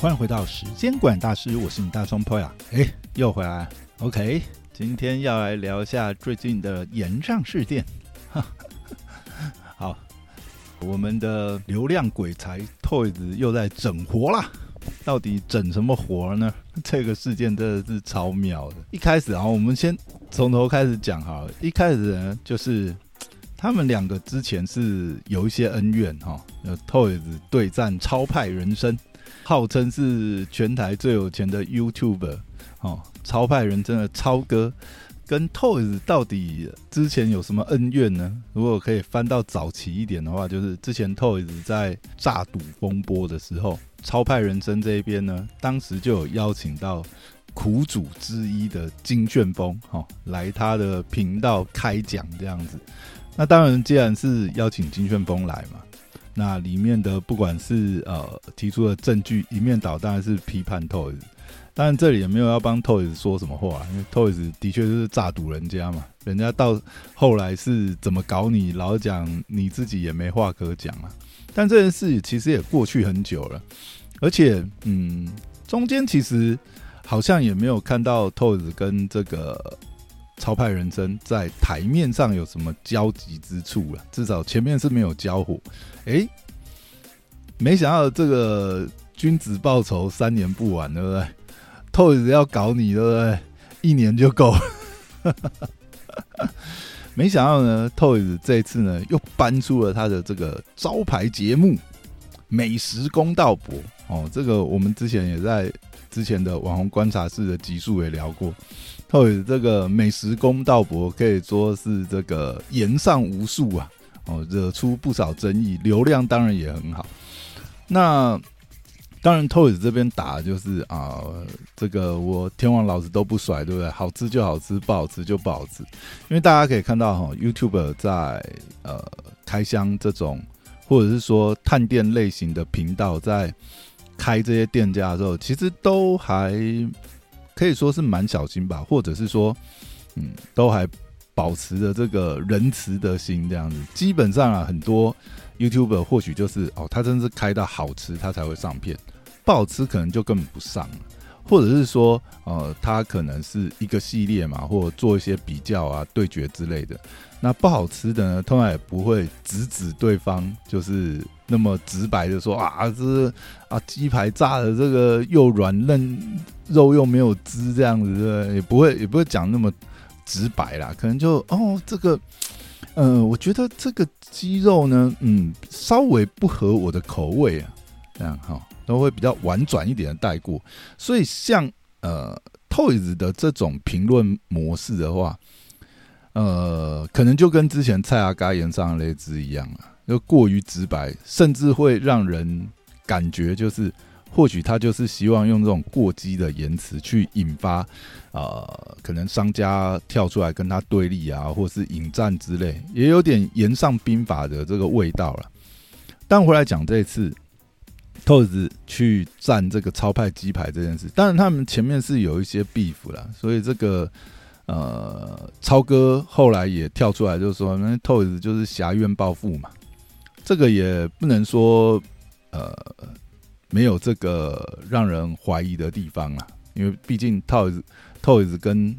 欢迎回到时间管大师，我是你大双 p o 呀，哎，又回来。OK，今天要来聊一下最近的延上事件。好，我们的流量鬼才 Toys 又在整活啦。到底整什么活呢？这个事件真的是超妙的。一开始啊，我们先从头开始讲哈。一开始呢，就是他们两个之前是有一些恩怨哈。Toys 对战超派人生。号称是全台最有钱的 YouTuber 哦，超派人真的超哥跟 Toys 到底之前有什么恩怨呢？如果可以翻到早期一点的话，就是之前 Toys 在炸赌风波的时候，超派人生这一边呢，当时就有邀请到苦主之一的金旋风哈来他的频道开讲这样子。那当然，既然是邀请金旋风来嘛。那里面的不管是呃提出的证据一面倒，当然是批判 Toys，当然这里也没有要帮 Toys 说什么话，因为 Toys 的确就是诈赌人家嘛，人家到后来是怎么搞你，老讲你自己也没话可讲啊。但这件事其实也过去很久了，而且嗯，中间其实好像也没有看到 Toys 跟这个。超派人生在台面上有什么交集之处了？至少前面是没有交火。哎，没想到这个君子报仇三年不晚，对不对？透子要搞你，对不对？一年就够了。没想到呢，透子这次呢又搬出了他的这个招牌节目《美食公道博》哦。这个我们之前也在之前的网红观察室的集数也聊过。透子这个美食公道博可以说是这个言上无数啊，哦，惹出不少争议，流量当然也很好。那当然，透子这边打就是啊，这个我天王老子都不甩，对不对？好吃就好吃，不好吃就不好吃。因为大家可以看到哈，YouTube 在呃开箱这种或者是说探店类型的频道，在开这些店家的时候，其实都还。可以说是蛮小心吧，或者是说，嗯，都还保持着这个仁慈的心这样子。基本上啊，很多 YouTuber 或许就是哦，他真是开到好吃，他才会上片；不好吃，可能就根本不上了。或者是说，呃，他可能是一个系列嘛，或做一些比较啊、对决之类的。那不好吃的呢，通常也不会直指对方，就是那么直白的说啊，这啊鸡排炸的这个又软嫩。肉又没有汁，这样子也不会也不会讲那么直白啦，可能就哦这个，呃，我觉得这个鸡肉呢，嗯，稍微不合我的口味啊，这样哈，都会比较婉转一点的带过。所以像呃 Toys 的这种评论模式的话，呃，可能就跟之前蔡阿嘎言上那只一样啊，就过于直白，甚至会让人感觉就是。或许他就是希望用这种过激的言辞去引发，呃，可能商家跳出来跟他对立啊，或是引战之类，也有点言上兵法的这个味道了。但回来讲这次透子去占这个超派鸡排这件事，当然他们前面是有一些 beef 了，所以这个呃超哥后来也跳出来就说，那透子就是侠怨报复嘛，这个也不能说呃。没有这个让人怀疑的地方啊，因为毕竟 Toys Toys 跟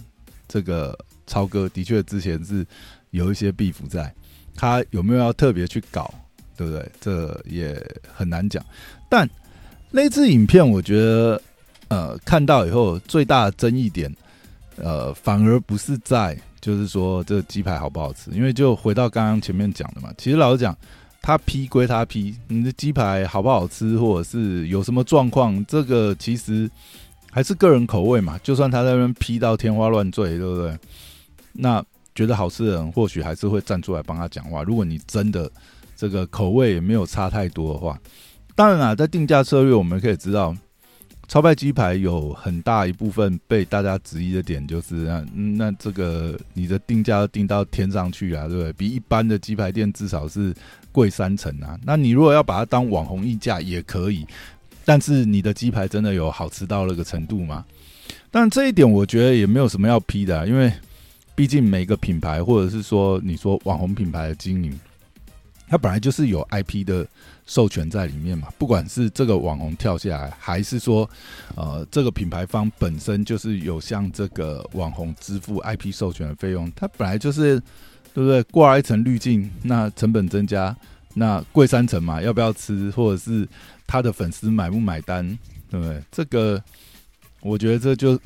这个超哥的确之前是有一些 beef 在，他有没有要特别去搞，对不对？这也很难讲。但那支影片，我觉得呃看到以后最大的争议点，呃反而不是在就是说这鸡排好不好吃，因为就回到刚刚前面讲的嘛，其实老实讲。他批归他批，你的鸡排好不好吃，或者是有什么状况，这个其实还是个人口味嘛。就算他在那边批到天花乱坠，对不对？那觉得好吃的人，或许还是会站出来帮他讲话。如果你真的这个口味也没有差太多的话，当然啊，在定价策略，我们可以知道。超派鸡排有很大一部分被大家质疑的点，就是那那这个你的定价定到天上去啊，对不对？比一般的鸡排店至少是贵三成啊。那你如果要把它当网红溢价也可以，但是你的鸡排真的有好吃到那个程度吗？但这一点我觉得也没有什么要批的，因为毕竟每个品牌或者是说你说网红品牌的经营，它本来就是有 IP 的授权在里面嘛，不管是这个网红跳下来，还是说，呃，这个品牌方本身就是有向这个网红支付 IP 授权的费用，它本来就是，对不对？挂了一层滤镜，那成本增加，那贵三层嘛，要不要吃？或者是他的粉丝买不买单，对不对？这个，我觉得这就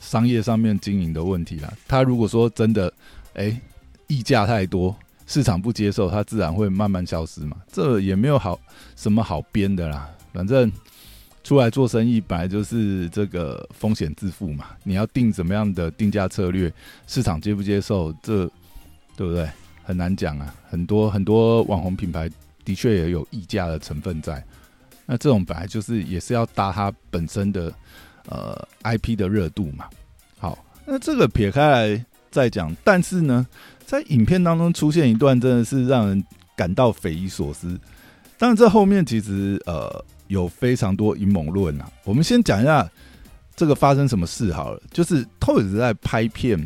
商业上面经营的问题了。他如果说真的，哎，溢价太多。市场不接受，它自然会慢慢消失嘛。这也没有好什么好编的啦。反正出来做生意本来就是这个风险自负嘛。你要定怎么样的定价策略，市场接不接受，这对不对？很难讲啊。很多很多网红品牌的确也有溢价的成分在。那这种本来就是也是要搭它本身的呃 IP 的热度嘛。好，那这个撇开来再讲，但是呢。在影片当中出现一段，真的是让人感到匪夷所思。当然，这后面其实呃有非常多阴谋论啊。我们先讲一下这个发生什么事好了。就是 Toys 在拍片，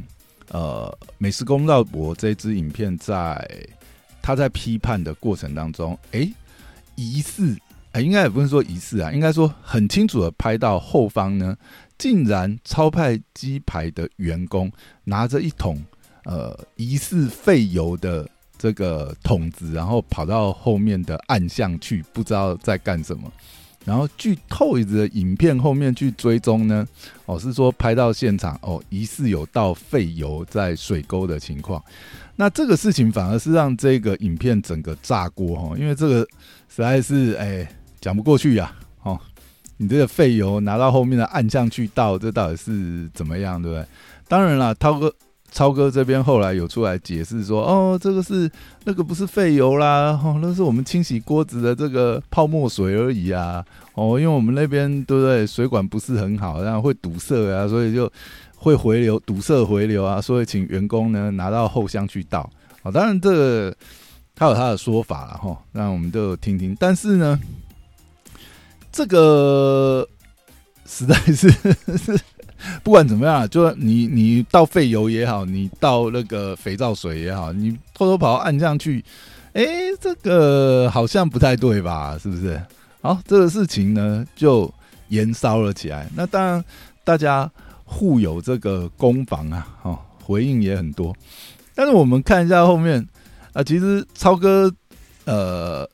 呃，《美食公道博》这支影片，在他在批判的过程当中，哎，疑似哎，应该也不是说疑似啊，应该说很清楚的拍到后方呢，竟然超派鸡排的员工拿着一桶。呃，疑似废油的这个桶子，然后跑到后面的暗巷去，不知道在干什么。然后据透一的影片后面去追踪呢，哦，是说拍到现场哦，疑似有倒废油在水沟的情况。那这个事情反而是让这个影片整个炸锅哈，因为这个实在是哎讲不过去呀。哦，你这个废油拿到后面的暗巷去倒，这到底是怎么样，对不对？当然了，涛哥。超哥这边后来有出来解释说，哦，这个是那个不是废油啦，哦，那是我们清洗锅子的这个泡沫水而已啊，哦，因为我们那边对不对，水管不是很好，然后会堵塞啊，所以就会回流堵塞回流啊，所以请员工呢拿到后箱去倒。哦，当然这个他有他的说法了哈，那我们都听听。但是呢，这个实在是。不管怎么样，就你你倒废油也好，你倒那个肥皂水也好，你偷偷跑到岸上去，哎，这个好像不太对吧？是不是？好，这个事情呢就延烧了起来。那当然，大家互有这个攻防啊，哦，回应也很多。但是我们看一下后面啊，其实超哥呃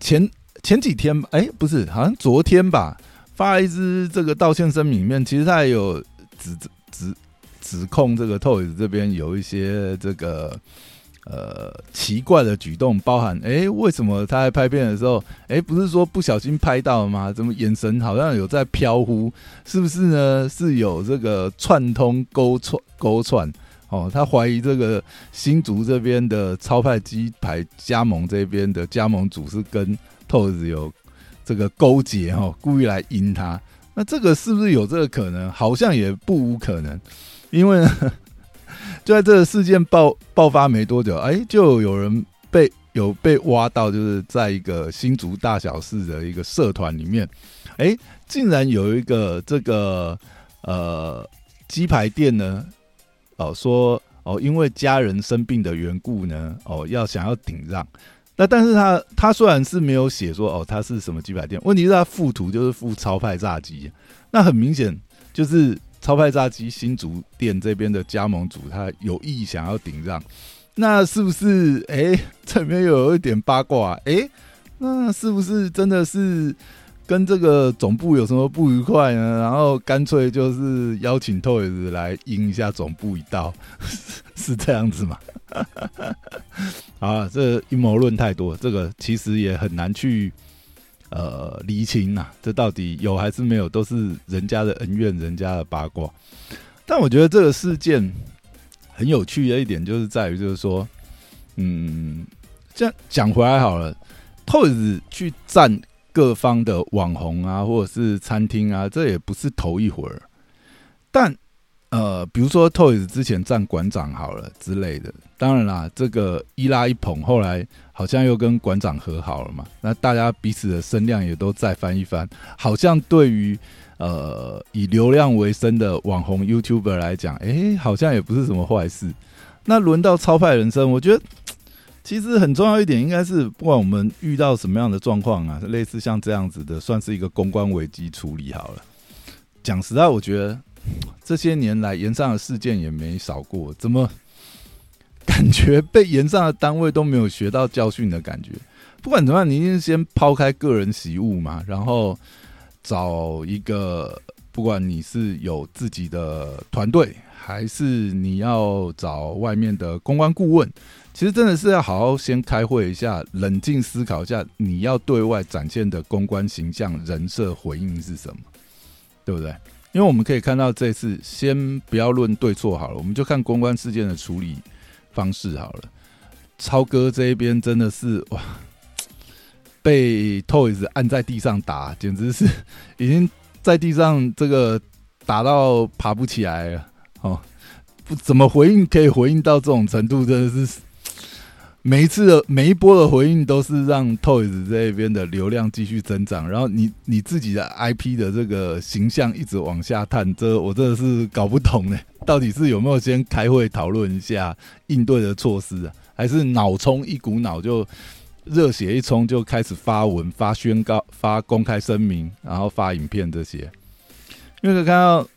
前前几天，哎，不是，好像昨天吧，发了一支这个道歉声明，里面其实他也有。指指指控这个 Toys 这边有一些这个呃奇怪的举动，包含哎，为什么他在拍片的时候，哎，不是说不小心拍到吗？怎么眼神好像有在飘忽？是不是呢？是有这个串通勾串勾串？哦，他怀疑这个新竹这边的超派鸡排加盟这边的加盟主是跟 Toys 有这个勾结哈，故意来阴他。那这个是不是有这个可能？好像也不无可能，因为 就在这个事件爆爆发没多久，哎，就有人被有被挖到，就是在一个新竹大小事的一个社团里面，哎，竟然有一个这个呃鸡排店呢，哦说哦因为家人生病的缘故呢，哦要想要顶让。那但是他他虽然是没有写说哦，他是什么几百店，问题是他附图就是附超派炸鸡，那很明显就是超派炸鸡新竹店这边的加盟主，他有意想要顶让，那是不是？哎，这边有一点八卦，哎，那是不是真的是？跟这个总部有什么不愉快呢？然后干脆就是邀请 Toys 来赢一下总部一道，是这样子吗？啊，这阴谋论太多，这个其实也很难去呃厘清呐。这到底有还是没有，都是人家的恩怨，人家的八卦。但我觉得这个事件很有趣的一点，就是在于就是说，嗯，这样讲回来好了，Toys 去占。各方的网红啊，或者是餐厅啊，这也不是头一回儿。但呃，比如说 Toys 之前站馆长好了之类的，当然啦，这个一拉一捧，后来好像又跟馆长和好了嘛。那大家彼此的声量也都再翻一番，好像对于呃以流量为生的网红 YouTuber 来讲，哎，好像也不是什么坏事。那轮到超派人生，我觉得其实很重要一点，应该是不管我们遇到什么样的状况啊，类似像这样子的，算是一个公关危机处理好了。讲实在，我觉得这些年来延上的事件也没少过，怎么感觉被延上的单位都没有学到教训的感觉？不管怎么样，你一定先抛开个人习物嘛，然后找一个，不管你是有自己的团队，还是你要找外面的公关顾问。其实真的是要好好先开会一下，冷静思考一下，你要对外展现的公关形象、人设回应是什么，对不对？因为我们可以看到这次，先不要论对错好了，我们就看公关事件的处理方式好了。超哥这一边真的是哇，被 Toys 按在地上打，简直是已经在地上这个打到爬不起来了。哦，不怎么回应可以回应到这种程度，真的是。每一次的每一波的回应都是让 Toys 这边的流量继续增长，然后你你自己的 IP 的这个形象一直往下探，这我真的是搞不懂呢。到底是有没有先开会讨论一下应对的措施啊，还是脑冲一股脑就热血一冲就开始发文发宣告发公开声明，然后发影片这些？因为可看到，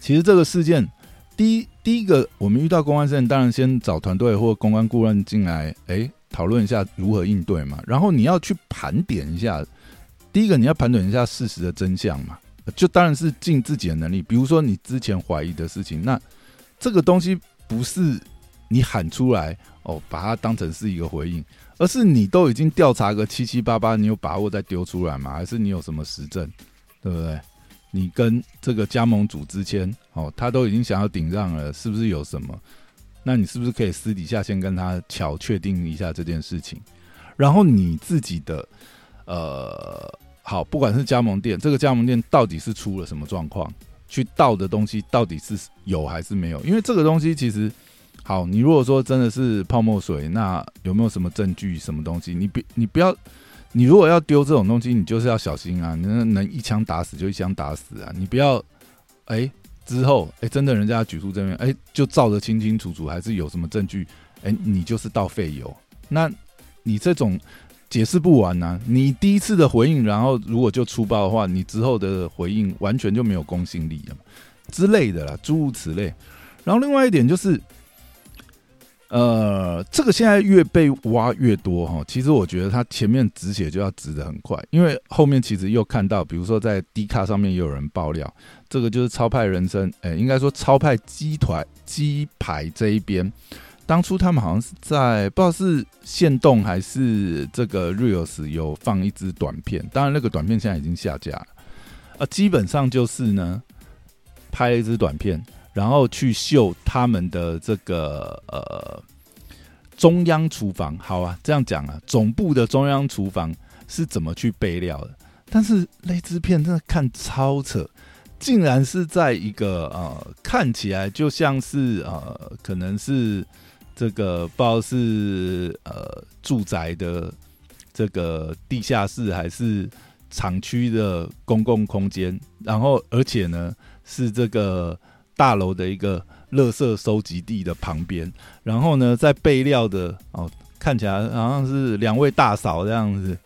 其实这个事件。第一，第一个，我们遇到公安事件，当然先找团队或公关顾问进来，哎，讨论一下如何应对嘛。然后你要去盘点一下，第一个你要盘点一下事实的真相嘛。就当然是尽自己的能力。比如说你之前怀疑的事情，那这个东西不是你喊出来哦，把它当成是一个回应，而是你都已经调查个七七八八，你有把握再丢出来吗？还是你有什么实证，对不对？你跟这个加盟主之间，哦，他都已经想要顶让了，是不是有什么？那你是不是可以私底下先跟他巧确定一下这件事情？然后你自己的，呃，好，不管是加盟店，这个加盟店到底是出了什么状况，去倒的东西到底是有还是没有？因为这个东西其实，好，你如果说真的是泡沫水，那有没有什么证据？什么东西？你别，你不要。你如果要丢这种东西，你就是要小心啊！你能一枪打死就一枪打死啊！你不要，哎，之后哎，真的人家举出证明，哎，就照得清清楚楚，还是有什么证据，哎，你就是倒废油。那你这种解释不完呢？你第一次的回应，然后如果就粗暴的话，你之后的回应完全就没有公信力了之类的啦，诸如此类。然后另外一点就是。呃，这个现在越被挖越多哈，其实我觉得它前面止血就要止的很快，因为后面其实又看到，比如说在 D 卡上面也有人爆料，这个就是超派人生，哎，应该说超派鸡团鸡排这一边，当初他们好像是在不知道是线动还是这个 Reels 有放一支短片，当然那个短片现在已经下架了，啊，基本上就是呢，拍了一支短片。然后去秀他们的这个呃中央厨房，好啊，这样讲啊，总部的中央厨房是怎么去备料的？但是那支片真的看超扯，竟然是在一个呃看起来就像是呃可能是这个不知道是呃住宅的这个地下室还是厂区的公共空间，然后而且呢是这个。大楼的一个垃圾收集地的旁边，然后呢，在备料的哦，看起来好像是两位大嫂这样子，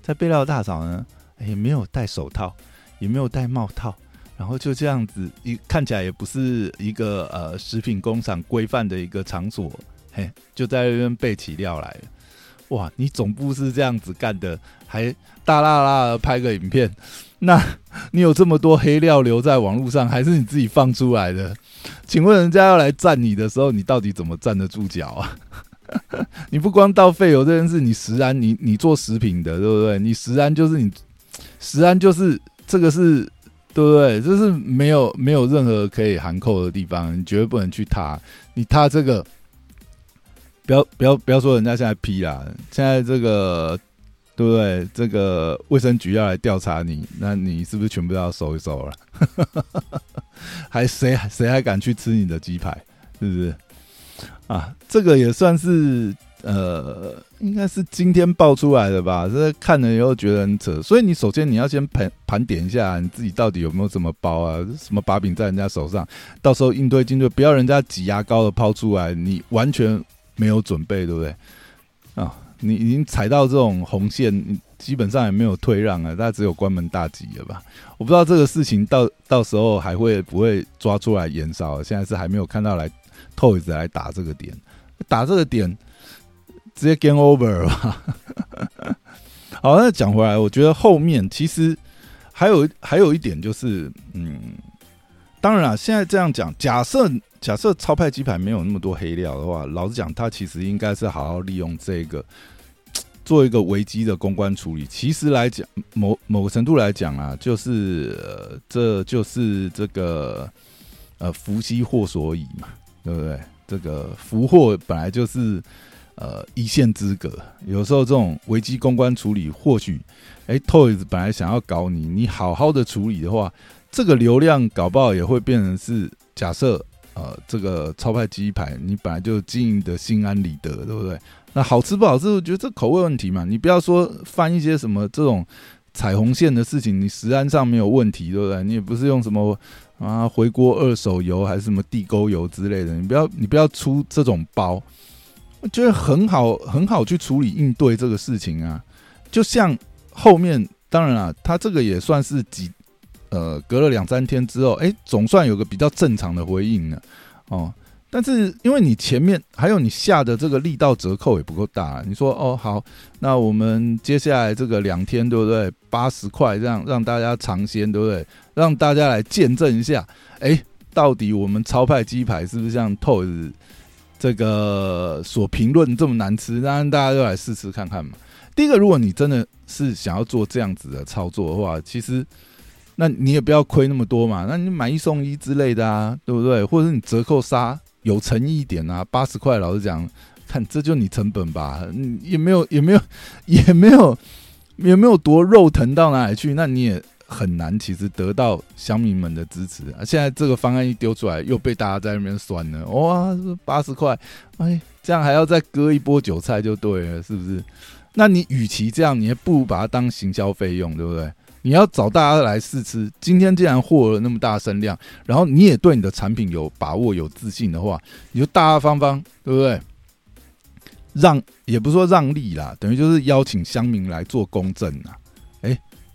在备料大嫂呢，也没有戴手套，也没有戴帽套，然后就这样子一看起来也不是一个呃食品工厂规范的一个场所，嘿，就在那边备起料来了。哇，你总部是这样子干的，还大啦啦拍个影片。那你有这么多黑料留在网络上，还是你自己放出来的？请问人家要来站你的时候，你到底怎么站得住脚啊？你不光倒废油这件事，你食安，你你做食品的，对不对？你食安就是你食安就是这个是，对不对？就是没有没有任何可以含扣的地方，你绝对不能去踏。你踏这个，不要不要不要说人家现在批啦，现在这个。对不对？这个卫生局要来调查你，那你是不是全部都要收一收了？还谁谁还敢去吃你的鸡排？是不是？啊，这个也算是呃，应该是今天爆出来的吧？这看了以后觉得很扯。所以你首先你要先盘盘点一下你自己到底有没有什么包啊，什么把柄在人家手上，到时候应对进退，不要人家挤牙膏的抛出来，你完全没有准备，对不对？啊，你已经踩到这种红线，基本上也没有退让了，大家只有关门大吉了吧？我不知道这个事情到到时候还会不会抓出来延烧，现在是还没有看到来透一直来打这个点，打这个点直接 Game Over 吧。好，那讲回来，我觉得后面其实还有还有一点就是，嗯，当然了，现在这样讲，假设假设超派鸡排没有那么多黑料的话，老实讲，他其实应该是好好利用这个做一个危机的公关处理。其实来讲，某某个程度来讲啊，就是这就是这个呃福兮祸所倚嘛，对不对？这个福祸本来就是。呃，一线之隔，有时候这种危机公关处理，或许，哎，Toys 本来想要搞你，你好好的处理的话，这个流量搞不好也会变成是假设，呃，这个超派鸡排，你本来就经营的心安理得，对不对？那好吃不好吃，我觉得这口味问题嘛，你不要说翻一些什么这种彩虹线的事情，你食安上没有问题，对不对？你也不是用什么啊回锅二手油还是什么地沟油之类的，你不要你不要出这种包。我觉得很好，很好去处理应对这个事情啊。就像后面，当然了，他这个也算是几呃，隔了两三天之后，哎，总算有个比较正常的回应了哦。但是因为你前面还有你下的这个力道折扣也不够大，你说哦好，那我们接下来这个两天对不对？八十块这样让大家尝鲜对不对？让大家来见证一下，哎，到底我们超派鸡排是不是像透子？这个所评论这么难吃，让大家都来试吃看看嘛。第一个，如果你真的是想要做这样子的操作的话，其实那你也不要亏那么多嘛。那你买一送一之类的啊，对不对？或者是你折扣杀有诚意一点啊，八十块，老实讲，看这就你成本吧，也没有也没有 也没有也没有多肉疼到哪里去，那你也。很难，其实得到乡民们的支持啊！现在这个方案一丢出来，又被大家在那边酸了。哇，八十块，哎，这样还要再割一波韭菜就对了，是不是？那你与其这样，你还不如把它当行销费用，对不对？你要找大家来试吃。今天既然获了那么大声量，然后你也对你的产品有把握、有自信的话，你就大大方方，对不对？让也不说让利啦，等于就是邀请乡民来做公证啊。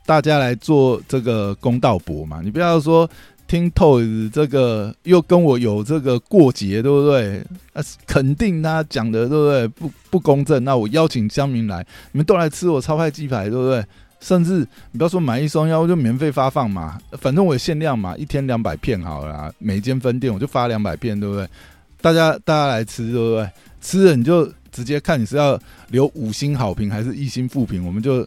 大家来做这个公道博嘛，你不要说听透这个又跟我有这个过节，对不对？啊，肯定他讲的对不对？不不公正。那我邀请乡民来，你们都来吃我超派鸡排，对不对？甚至你不要说买一双腰就免费发放嘛，反正我限量嘛，一天两百片好了，每间分店我就发两百片，对不对？大家大家来吃，对不对？吃了你就直接看你是要留五星好评还是一星负评，我们就。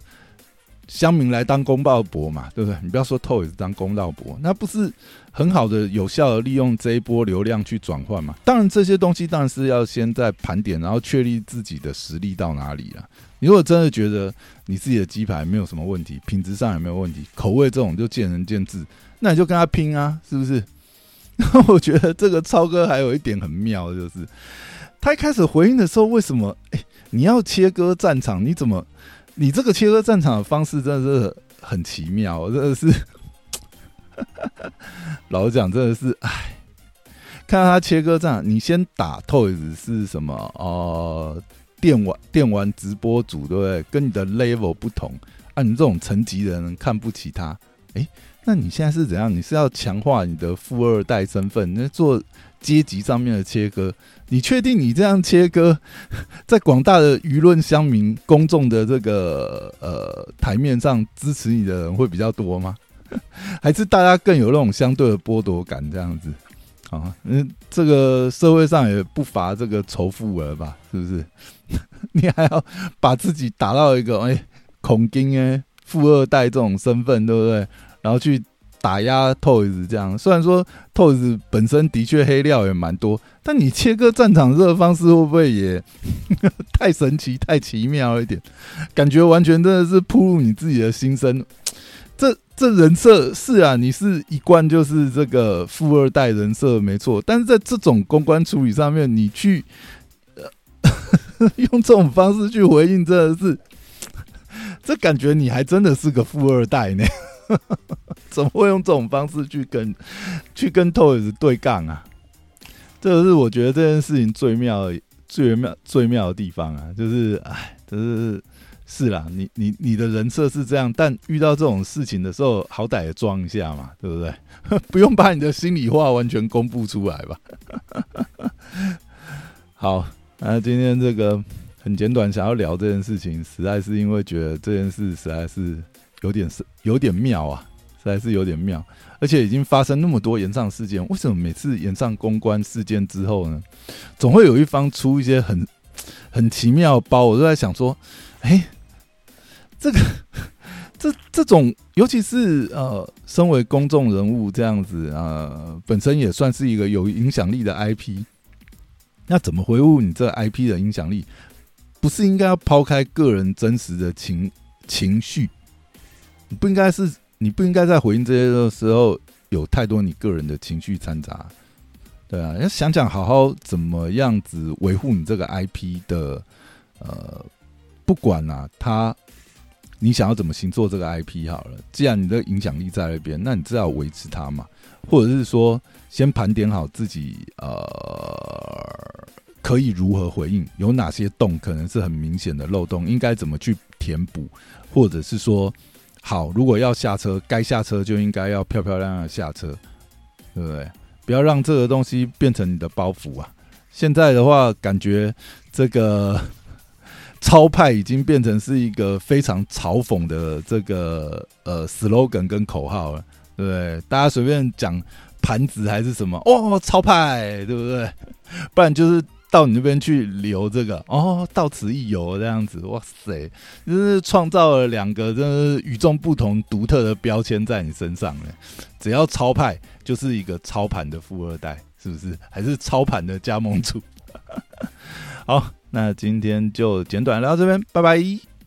乡民来当公道伯嘛，对不对？你不要说透也是当公道伯，那不是很好的、有效的利用这一波流量去转换嘛？当然，这些东西当然是要先在盘点，然后确立自己的实力到哪里了。你如果真的觉得你自己的鸡排没有什么问题，品质上也没有问题，口味这种就见仁见智，那你就跟他拼啊，是不是？那我觉得这个超哥还有一点很妙，就是他一开始回应的时候，为什么？哎，你要切割战场，你怎么？你这个切割战场的方式真的是很奇妙，真的是，老实讲，真的是，哎，看到他切割战，你先打 Toys 是什么？哦，电玩电玩直播主对不对？跟你的 level 不同，啊，你这种层级的人看不起他，哎，那你现在是怎样？你是要强化你的富二代身份？那做？阶级上面的切割，你确定你这样切割，在广大的舆论乡民公众的这个呃台面上支持你的人会比较多吗？还是大家更有那种相对的剥夺感这样子？啊，嗯，这个社会上也不乏这个仇富儿吧？是不是？你还要把自己打到一个哎恐惊哎富二代这种身份，对不对？然后去。打压 Toys 这样，虽然说 Toys 本身的确黑料也蛮多，但你切割战场这个方式会不会也 太神奇、太奇妙一点？感觉完全真的是铺入你自己的心声。这这人设是啊，你是一贯就是这个富二代人设没错，但是在这种公关处理上面，你去 用这种方式去回应，真的是 这感觉你还真的是个富二代呢。怎么会用这种方式去跟去跟 Toys 对杠啊？这是我觉得这件事情最妙、最妙最妙的地方啊，就是哎，就是是啦，你你你的人设是这样，但遇到这种事情的时候，好歹也装一下嘛，对不对？不用把你的心里话完全公布出来吧。好，那今天这个很简短，想要聊这件事情，实在是因为觉得这件事实在是有点是有点妙啊，实在是有点妙。而且已经发生那么多延上事件，为什么每次延上公关事件之后呢，总会有一方出一些很很奇妙的包？我都在想说，哎，这个 这这种，尤其是呃，身为公众人物这样子啊，本身也算是一个有影响力的 IP，那怎么回复你这 IP 的影响力？不是应该要抛开个人真实的情情绪？你不应该是？你不应该在回应这些的时候有太多你个人的情绪掺杂，对啊，要想想好好怎么样子维护你这个 IP 的，呃，不管啊，他你想要怎么行做这个 IP 好了，既然你的影响力在那边，那你至少维持它嘛，或者是说先盘点好自己，呃，可以如何回应，有哪些洞可能是很明显的漏洞，应该怎么去填补，或者是说。好，如果要下车，该下车就应该要漂漂亮亮下车，对不对？不要让这个东西变成你的包袱啊！现在的话，感觉这个超派已经变成是一个非常嘲讽的这个呃 slogan 跟口号了，对不对？大家随便讲盘子还是什么，哦，超派，对不对？不然就是。到你那边去留这个哦，到此一游这样子，哇塞，就是创造了两个真是与众不同、独特的标签在你身上了。只要超派，就是一个操盘的富二代，是不是？还是操盘的加盟主？好，那今天就简短聊到这边，拜拜。